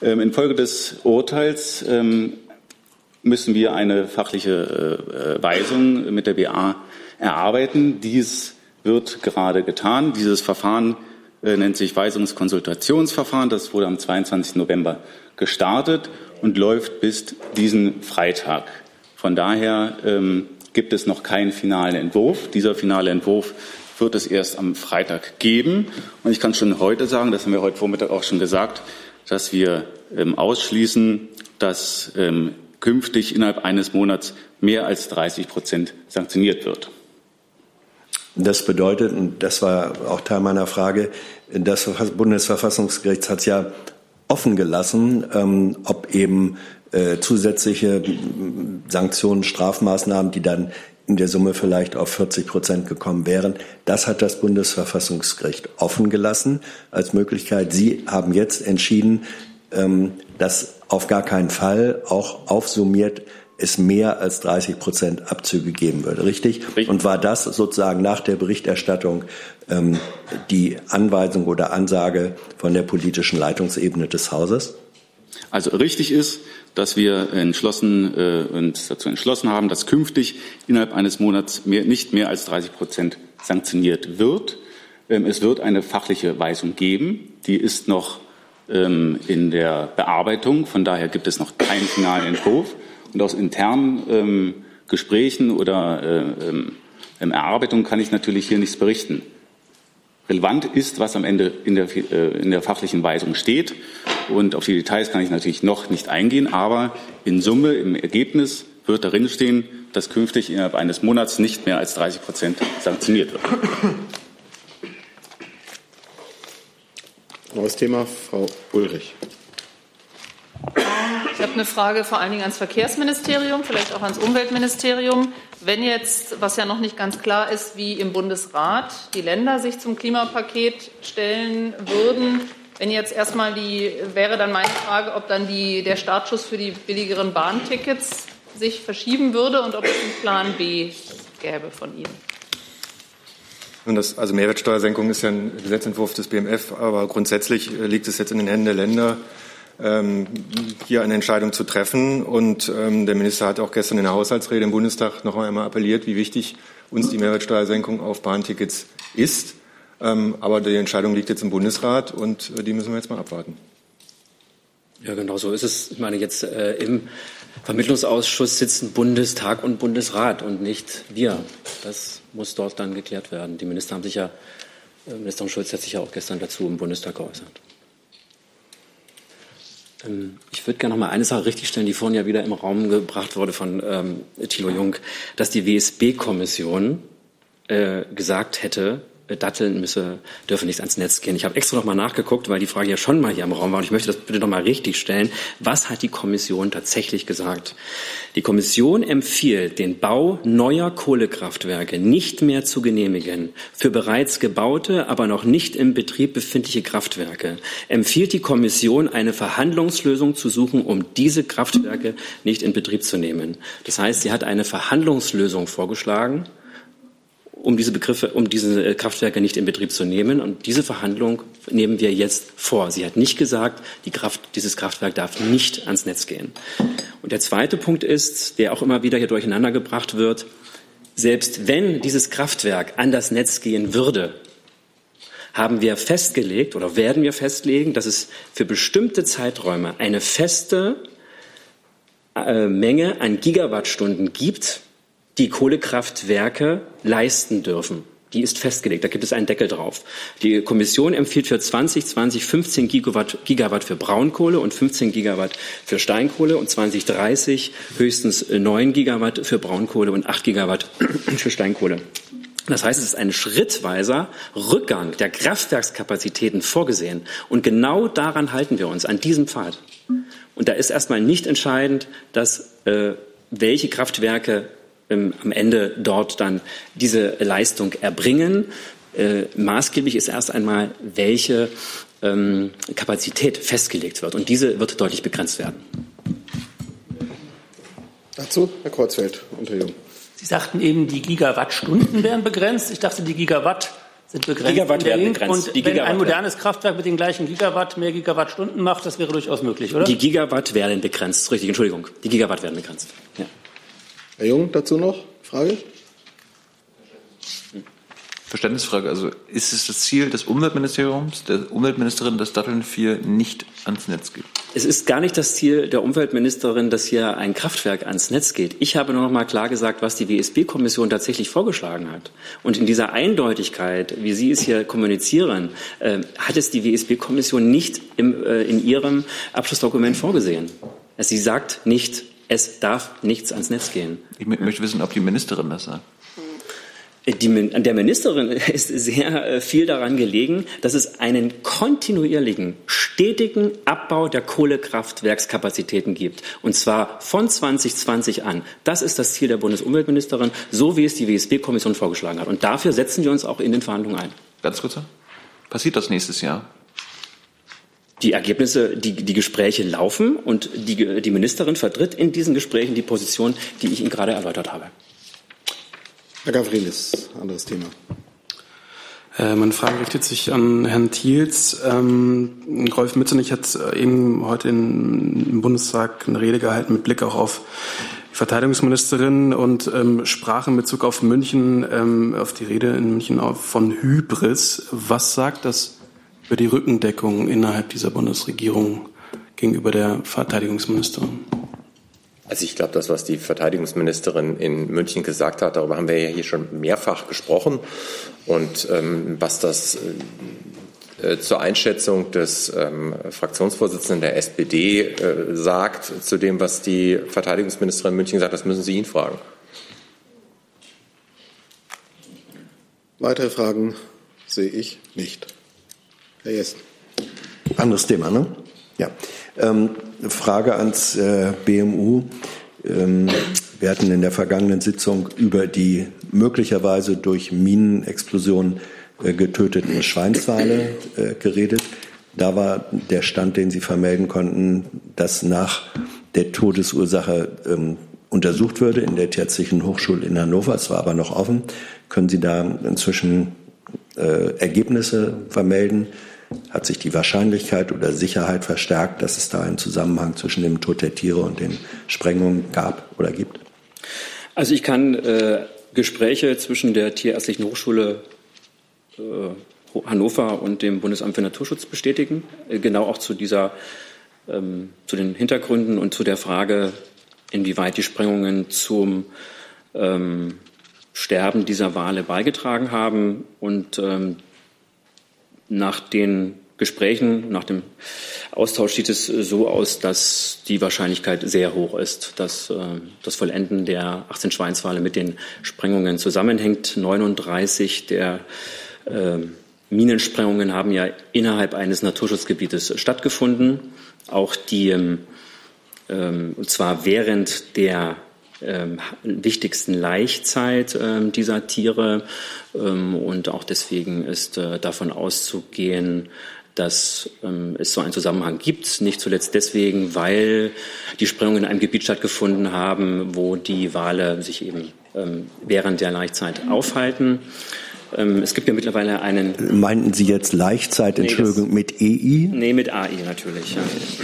T: Ähm, infolge des Urteils ähm, müssen wir eine fachliche äh, Weisung mit der BA erarbeiten. Dies wird gerade getan. Dieses Verfahren äh, nennt sich Weisungskonsultationsverfahren. Das wurde am 22. November gestartet und läuft bis diesen Freitag. Von daher ähm, gibt es noch keinen finalen Entwurf. Dieser finale Entwurf wird es erst am Freitag geben. Und ich kann schon heute sagen, das haben wir heute Vormittag auch schon gesagt, dass wir ähm, ausschließen, dass ähm, künftig innerhalb eines Monats mehr als 30 Prozent sanktioniert wird.
H: Das bedeutet, und das war auch Teil meiner Frage, das Bundesverfassungsgericht hat es ja offen gelassen, ähm, ob eben äh, zusätzliche Sanktionen, Strafmaßnahmen, die dann in der Summe vielleicht auf 40 Prozent gekommen wären. Das hat das Bundesverfassungsgericht offen gelassen als Möglichkeit. Sie haben jetzt entschieden, ähm, dass auf gar keinen Fall auch aufsummiert es mehr als 30 Prozent Abzüge geben würde, richtig? richtig? Und war das sozusagen nach der Berichterstattung ähm, die Anweisung oder Ansage von der politischen Leitungsebene des Hauses?
T: Also richtig ist, dass wir entschlossen, äh, uns dazu entschlossen haben, dass künftig innerhalb eines Monats mehr, nicht mehr als 30 Prozent sanktioniert wird. Ähm, es wird eine fachliche Weisung geben. Die ist noch ähm, in der Bearbeitung. Von daher gibt es noch keinen finalen Entwurf. Und aus internen ähm, Gesprächen oder äh, ähm, Erarbeitungen kann ich natürlich hier nichts berichten. Relevant ist, was am Ende in der, äh, in der fachlichen Weisung steht. Und auf die Details kann ich natürlich noch nicht eingehen, aber in Summe, im Ergebnis wird darin stehen, dass künftig innerhalb eines Monats nicht mehr als 30 Prozent sanktioniert wird.
B: Neues Thema, Frau Ulrich.
F: Ich habe eine Frage vor allen Dingen ans Verkehrsministerium, vielleicht auch ans Umweltministerium. Wenn jetzt, was ja noch nicht ganz klar ist, wie im Bundesrat die Länder sich zum Klimapaket stellen würden, wenn jetzt erstmal die, wäre dann meine Frage, ob dann die, der Startschuss für die billigeren Bahntickets sich verschieben würde und ob es einen Plan B gäbe von Ihnen.
U: Das, also Mehrwertsteuersenkung ist ja ein Gesetzentwurf des BMF, aber grundsätzlich liegt es jetzt in den Händen der Länder, ähm, hier eine Entscheidung zu treffen. Und ähm, der Minister hat auch gestern in der Haushaltsrede im Bundestag noch einmal appelliert, wie wichtig uns die Mehrwertsteuersenkung auf Bahntickets ist. Ähm, aber die Entscheidung liegt jetzt im Bundesrat und äh, die müssen wir jetzt mal abwarten.
N: Ja, genau so ist es. Ich meine, jetzt äh, im Vermittlungsausschuss sitzen Bundestag und Bundesrat und nicht wir. Das muss dort dann geklärt werden. Die Minister haben sich ja, äh, Ministerin Schulz hat sich ja auch gestern dazu im Bundestag geäußert. Ähm, ich würde gerne noch mal eine Sache richtigstellen, die vorhin ja wieder im Raum gebracht wurde von ähm, Thilo Jung, dass die WSB-Kommission äh, gesagt hätte, Datteln müsse, dürfe nicht ans Netz gehen. Ich habe extra noch mal nachgeguckt, weil die Frage ja schon mal hier im Raum war und ich möchte das bitte noch mal richtig stellen. Was hat die Kommission tatsächlich gesagt? Die Kommission empfiehlt, den Bau neuer Kohlekraftwerke nicht mehr zu genehmigen. Für bereits gebaute, aber noch nicht im Betrieb befindliche Kraftwerke empfiehlt die Kommission, eine Verhandlungslösung zu suchen, um diese Kraftwerke nicht in Betrieb zu nehmen. Das heißt, sie hat eine Verhandlungslösung vorgeschlagen um diese Begriffe, um diese äh, Kraftwerke nicht in Betrieb zu nehmen. Und diese Verhandlung nehmen wir jetzt vor. Sie hat nicht gesagt, die Kraft, dieses Kraftwerk darf nicht ans Netz gehen. Und der zweite Punkt ist, der auch immer wieder hier durcheinander gebracht wird, selbst wenn dieses Kraftwerk an das Netz gehen würde, haben wir festgelegt oder werden wir festlegen, dass es für bestimmte Zeiträume eine feste äh, Menge an Gigawattstunden gibt, die Kohlekraftwerke leisten dürfen. Die ist festgelegt. Da gibt es einen Deckel drauf. Die Kommission empfiehlt für 2020 15 Gigawatt, Gigawatt für Braunkohle und 15 Gigawatt für Steinkohle und 2030 höchstens 9 Gigawatt für Braunkohle und 8 Gigawatt für Steinkohle. Das heißt, es ist ein schrittweiser Rückgang der Kraftwerkskapazitäten vorgesehen. Und genau daran halten wir uns, an diesem Pfad. Und da ist erstmal nicht entscheidend, dass äh, welche Kraftwerke ähm, am Ende dort dann diese Leistung erbringen. Äh, maßgeblich ist erst einmal, welche ähm, Kapazität festgelegt wird. Und diese wird deutlich begrenzt werden.
B: Dazu Herr Kreuzfeld, Unterjung.
L: Sie sagten eben, die Gigawattstunden wären begrenzt. Ich dachte, die Gigawatt sind begrenzt.
N: Gigawatt werden begrenzt.
L: Und die wenn Gigawatt ein modernes Kraftwerk mit den gleichen Gigawatt mehr Gigawattstunden macht, das wäre durchaus möglich, oder?
N: Die Gigawatt werden begrenzt. Richtig, Entschuldigung. Die Gigawatt werden begrenzt. Ja.
B: Herr Jung, dazu noch Frage?
G: Verständnisfrage. Also ist es das Ziel des Umweltministeriums, der Umweltministerin, dass Datteln 4 nicht ans Netz geht?
N: Es ist gar nicht das Ziel der Umweltministerin, dass hier ein Kraftwerk ans Netz geht. Ich habe nur noch mal klar gesagt, was die WSB-Kommission tatsächlich vorgeschlagen hat. Und in dieser Eindeutigkeit, wie Sie es hier kommunizieren, äh, hat es die WSB-Kommission nicht im, äh, in ihrem Abschlussdokument vorgesehen. Sie sagt nicht, es darf nichts ans Netz gehen.
G: Ich möchte wissen, ob die Ministerin das sagt.
N: Die, der Ministerin ist sehr äh, viel daran gelegen, dass es einen kontinuierlichen, stetigen Abbau der Kohlekraftwerkskapazitäten gibt. Und zwar von 2020 an. Das ist das Ziel der Bundesumweltministerin, so wie es die WSB-Kommission vorgeschlagen hat. Und dafür setzen wir uns auch in den Verhandlungen ein.
G: Ganz kurz. Passiert das nächstes Jahr?
N: Die Ergebnisse, die, die Gespräche laufen und die, die Ministerin vertritt in diesen Gesprächen die Position, die ich Ihnen gerade erläutert habe.
B: Herr Gavrilis, anderes Thema.
Q: Äh, meine Frage richtet sich an Herrn Thiels. Ähm, Rolf Mützenich hat äh, eben heute im Bundestag eine Rede gehalten mit Blick auch auf die Verteidigungsministerin und ähm, sprach in Bezug auf München, ähm, auf die Rede in München von Hybris. Was sagt das über die Rückendeckung innerhalb dieser Bundesregierung gegenüber der Verteidigungsministerin?
E: Also ich glaube, das, was die Verteidigungsministerin in München gesagt hat, darüber haben wir ja hier schon mehrfach gesprochen. Und ähm, was das äh, zur Einschätzung des ähm, Fraktionsvorsitzenden der SPD äh, sagt, zu dem, was die Verteidigungsministerin in München sagt, das müssen Sie ihn fragen.
B: Weitere Fragen sehe ich nicht. Herr Jessen.
H: Anderes Thema, ne? Ja. Ähm, Frage ans äh, BMU. Ähm, wir hatten in der vergangenen Sitzung über die möglicherweise durch Minenexplosionen äh, getöteten Schweinswale äh, geredet. Da war der Stand, den Sie vermelden konnten, dass nach der Todesursache ähm, untersucht würde in der Tierärztlichen Hochschule in Hannover. Es war aber noch offen. Können Sie da inzwischen äh, Ergebnisse vermelden? Hat sich die Wahrscheinlichkeit oder Sicherheit verstärkt, dass es da einen Zusammenhang zwischen dem Tod der Tiere und den Sprengungen gab oder gibt?
N: Also ich kann äh, Gespräche zwischen der Tierärztlichen Hochschule äh, Hannover und dem Bundesamt für Naturschutz bestätigen. Äh, genau auch zu dieser, ähm, zu den Hintergründen und zu der Frage, inwieweit die Sprengungen zum ähm, Sterben dieser Wale beigetragen haben. Und ähm, nach den Gesprächen, nach dem Austausch sieht es so aus, dass die Wahrscheinlichkeit sehr hoch ist, dass äh, das Vollenden der 18 Schweinswale mit den Sprengungen zusammenhängt. 39 der äh, Minensprengungen haben ja innerhalb eines Naturschutzgebietes stattgefunden. Auch die, ähm, ähm und zwar während der ähm, wichtigsten Laichzeit äh, dieser Tiere. Ähm, und auch deswegen ist äh, davon auszugehen, dass ähm, es so einen Zusammenhang gibt. Nicht zuletzt deswegen, weil die Sprengungen in einem Gebiet stattgefunden haben, wo die Wale sich eben ähm, während der Laichzeit aufhalten. Ähm, es gibt ja mittlerweile einen.
H: Meinten Sie jetzt Laichzeit, Entschuldigung, nee, mit EI?
N: Nee, mit AI natürlich.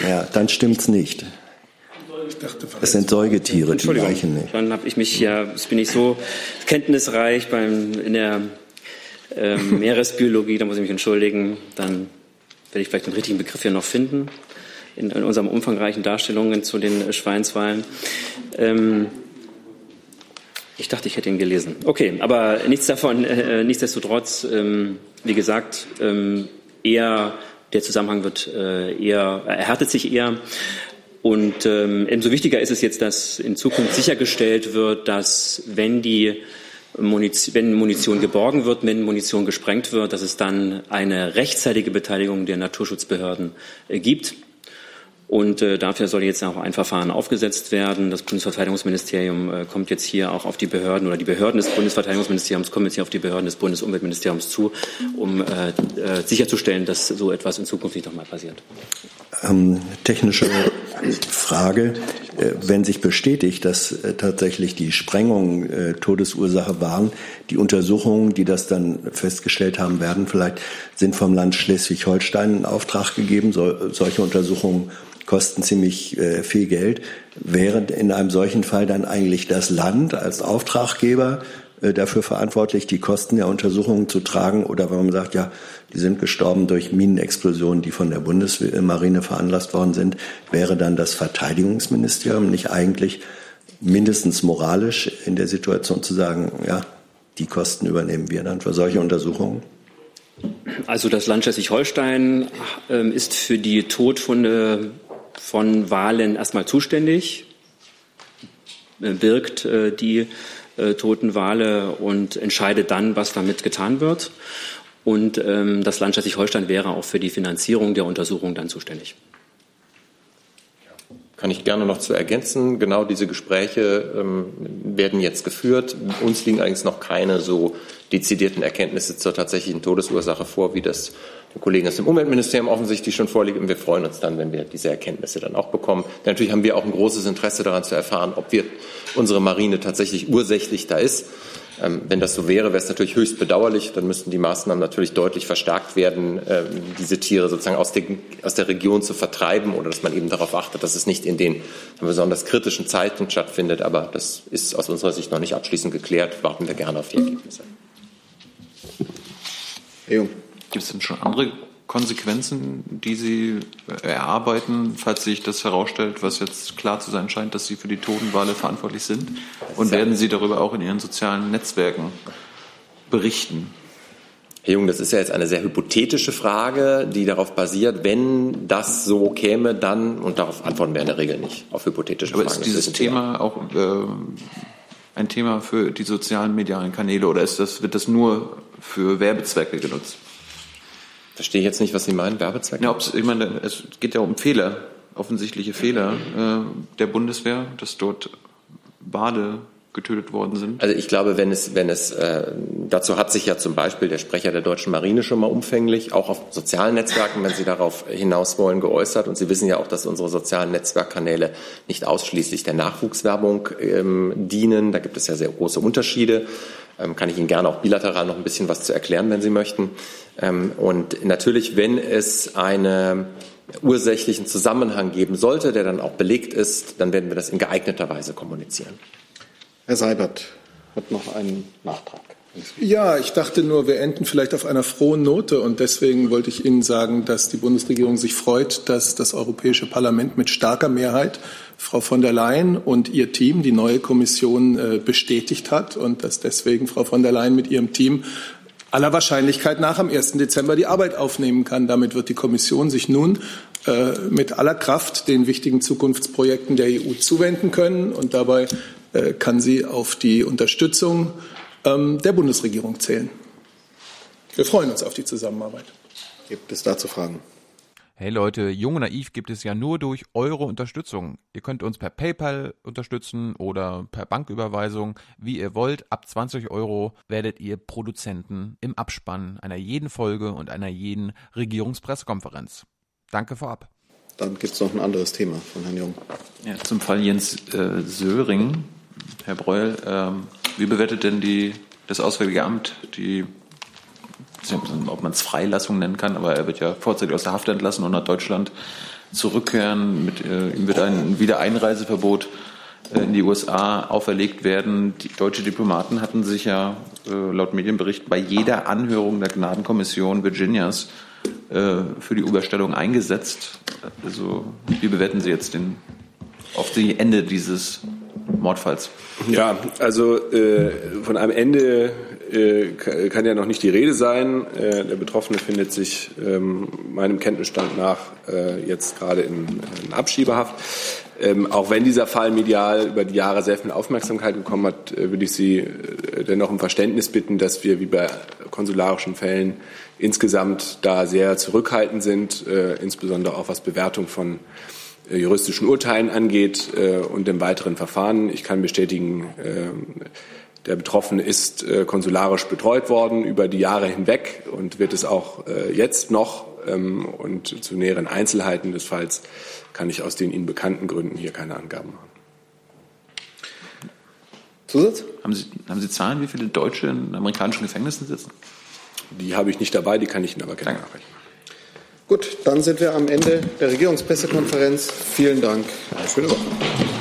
H: Ja, ja dann stimmt's nicht. Es sind Säugetiere, die Leichen nicht.
N: Dann habe ich mich ja, jetzt bin ich so kenntnisreich beim, in der ähm, Meeresbiologie, da muss ich mich entschuldigen. Dann werde ich vielleicht den richtigen Begriff hier noch finden in, in unseren umfangreichen Darstellungen zu den Schweinswahlen. Ähm, ich dachte, ich hätte ihn gelesen. Okay, aber nichts davon, äh, nichtsdestotrotz, ähm, wie gesagt, ähm, eher, der Zusammenhang wird äh, eher, erhärtet sich eher. Und ähm, ebenso wichtiger ist es jetzt, dass in Zukunft sichergestellt wird, dass wenn die Munition, wenn Munition geborgen wird, wenn Munition gesprengt wird, dass es dann eine rechtzeitige Beteiligung der Naturschutzbehörden äh, gibt. Und äh, dafür soll jetzt auch ein Verfahren aufgesetzt werden. Das Bundesverteidigungsministerium äh, kommt jetzt hier auch auf die Behörden oder die Behörden des Bundesverteidigungsministeriums kommen jetzt hier auf die Behörden des Bundesumweltministeriums zu, um äh, äh, sicherzustellen, dass so etwas in Zukunft nicht nochmal passiert.
H: Ähm, technische Frage. Äh, wenn sich bestätigt, dass äh, tatsächlich die Sprengungen äh, Todesursache waren, die Untersuchungen, die das dann festgestellt haben werden, vielleicht sind vom Land Schleswig-Holstein in Auftrag gegeben. So, solche Untersuchungen kosten ziemlich äh, viel Geld. Wäre in einem solchen Fall dann eigentlich das Land als Auftraggeber dafür verantwortlich, die Kosten der Untersuchungen zu tragen? Oder wenn man sagt, ja, die sind gestorben durch Minenexplosionen, die von der Bundesmarine veranlasst worden sind, wäre dann das Verteidigungsministerium nicht eigentlich mindestens moralisch in der Situation zu sagen, ja, die Kosten übernehmen wir dann für solche Untersuchungen?
N: Also das Land Schleswig-Holstein äh, ist für die Todfunde von Wahlen erstmal zuständig, birgt äh, die äh, toten Wale und entscheidet dann, was damit getan wird. Und ähm, das Land Schleswig-Holstein wäre auch für die Finanzierung der Untersuchung dann zuständig.
E: Kann ich gerne noch zu ergänzen. Genau diese Gespräche ähm, werden jetzt geführt. Uns liegen eigentlich noch keine so dezidierten Erkenntnisse zur tatsächlichen Todesursache vor, wie das Kollegen aus dem Umweltministerium offensichtlich schon vorliegt. Und wir freuen uns dann, wenn wir diese Erkenntnisse dann auch bekommen. Denn natürlich haben wir auch ein großes Interesse daran zu erfahren, ob wir unsere Marine tatsächlich ursächlich da ist. Ähm, wenn das so wäre, wäre es natürlich höchst bedauerlich. Dann müssten die Maßnahmen natürlich deutlich verstärkt werden, ähm, diese Tiere sozusagen aus, den, aus der Region zu vertreiben oder dass man eben darauf achtet, dass es nicht in den besonders kritischen Zeiten stattfindet. Aber das ist aus unserer Sicht noch nicht abschließend geklärt. Warten wir gerne auf die Ergebnisse.
G: Gibt es denn schon andere Konsequenzen, die Sie erarbeiten, falls sich das herausstellt, was jetzt klar zu sein scheint, dass Sie für die Totenwale verantwortlich sind? Und werden Sie darüber auch in Ihren sozialen Netzwerken berichten?
E: Herr Jung, das ist ja jetzt eine sehr hypothetische Frage, die darauf basiert, wenn das so käme, dann, und darauf antworten wir in der Regel nicht, auf hypothetische
G: Aber
E: Fragen.
G: ist dieses Thema auch äh, ein Thema für die sozialen medialen Kanäle oder ist das, wird das nur für Werbezwecke genutzt?
E: Verstehe ich jetzt nicht, was Sie meinen, Werbezwecke?
G: Ja, ich meine, es geht ja um Fehler, offensichtliche Fehler äh, der Bundeswehr, dass dort Bade getötet worden sind.
E: Also ich glaube, wenn es, wenn es äh, dazu hat sich ja zum Beispiel der Sprecher der deutschen Marine schon mal umfänglich, auch auf sozialen Netzwerken, wenn Sie darauf hinaus wollen, geäußert. Und Sie wissen ja auch, dass unsere sozialen Netzwerkkanäle nicht ausschließlich der Nachwuchswerbung ähm, dienen. Da gibt es ja sehr große Unterschiede. Ähm, kann ich Ihnen gerne auch bilateral noch ein bisschen was zu erklären, wenn Sie möchten. Ähm, und natürlich, wenn es einen ursächlichen Zusammenhang geben sollte, der dann auch belegt ist, dann werden wir das in geeigneter Weise kommunizieren.
B: Herr Seibert hat noch einen Nachtrag.
A: Ja, ich dachte nur, wir enden vielleicht auf einer frohen Note und deswegen wollte ich Ihnen sagen, dass die Bundesregierung sich freut, dass das Europäische Parlament mit starker Mehrheit Frau von der Leyen und ihr Team die neue Kommission äh, bestätigt hat und dass deswegen Frau von der Leyen mit ihrem Team aller Wahrscheinlichkeit nach am 1. Dezember die Arbeit aufnehmen kann. Damit wird die Kommission sich nun äh, mit aller Kraft den wichtigen Zukunftsprojekten der EU zuwenden können und dabei äh, kann sie auf die Unterstützung ähm, der Bundesregierung zählen. Wir freuen uns auf die Zusammenarbeit.
B: Gibt es dazu Fragen?
V: Hey Leute, Jung und Naiv gibt es ja nur durch eure Unterstützung. Ihr könnt uns per PayPal unterstützen oder per Banküberweisung, wie ihr wollt. Ab 20 Euro werdet ihr Produzenten im Abspann einer jeden Folge und einer jeden Regierungspressekonferenz. Danke vorab.
B: Dann gibt es noch ein anderes Thema von Herrn Jung.
G: Ja, zum Fall Jens äh, Söring. Herr Breuel, ähm, wie bewertet denn die, das Auswärtige Amt die ob man es Freilassung nennen kann, aber er wird ja vorzeitig aus der Haft entlassen und nach Deutschland zurückkehren. Mit, äh, ihm wird ein Wiedereinreiseverbot äh, in die USA auferlegt werden. Die deutsche Diplomaten hatten sich ja äh, laut Medienbericht bei jeder Anhörung der Gnadenkommission Virginias äh, für die Überstellung eingesetzt. Also wie bewerten Sie jetzt den auf die Ende dieses Mordfalls?
S: Ja, also äh, von einem Ende äh, kann ja noch nicht die Rede sein. Äh, der Betroffene findet sich ähm, meinem Kenntnisstand nach äh, jetzt gerade in, in Abschiebehaft. Ähm, auch wenn dieser Fall medial über die Jahre sehr viel Aufmerksamkeit bekommen hat, würde ich Sie dennoch um Verständnis bitten, dass wir wie bei konsularischen Fällen insgesamt da sehr zurückhaltend sind, insbesondere auch was Bewertung von juristischen Urteilen angeht und dem weiteren Verfahren. Ich kann bestätigen, der Betroffene ist äh, konsularisch betreut worden über die Jahre hinweg und wird es auch äh, jetzt noch. Ähm, und zu näheren Einzelheiten des Falls kann ich aus den Ihnen bekannten Gründen hier keine Angaben machen.
B: Zusatz?
G: Haben Sie, haben Sie Zahlen, wie viele Deutsche in amerikanischen Gefängnissen sitzen?
S: Die habe ich nicht dabei, die kann ich Ihnen aber gerne nachreichen.
B: Gut, dann sind wir am Ende der Regierungspressekonferenz. Vielen Dank. Eine schöne Woche.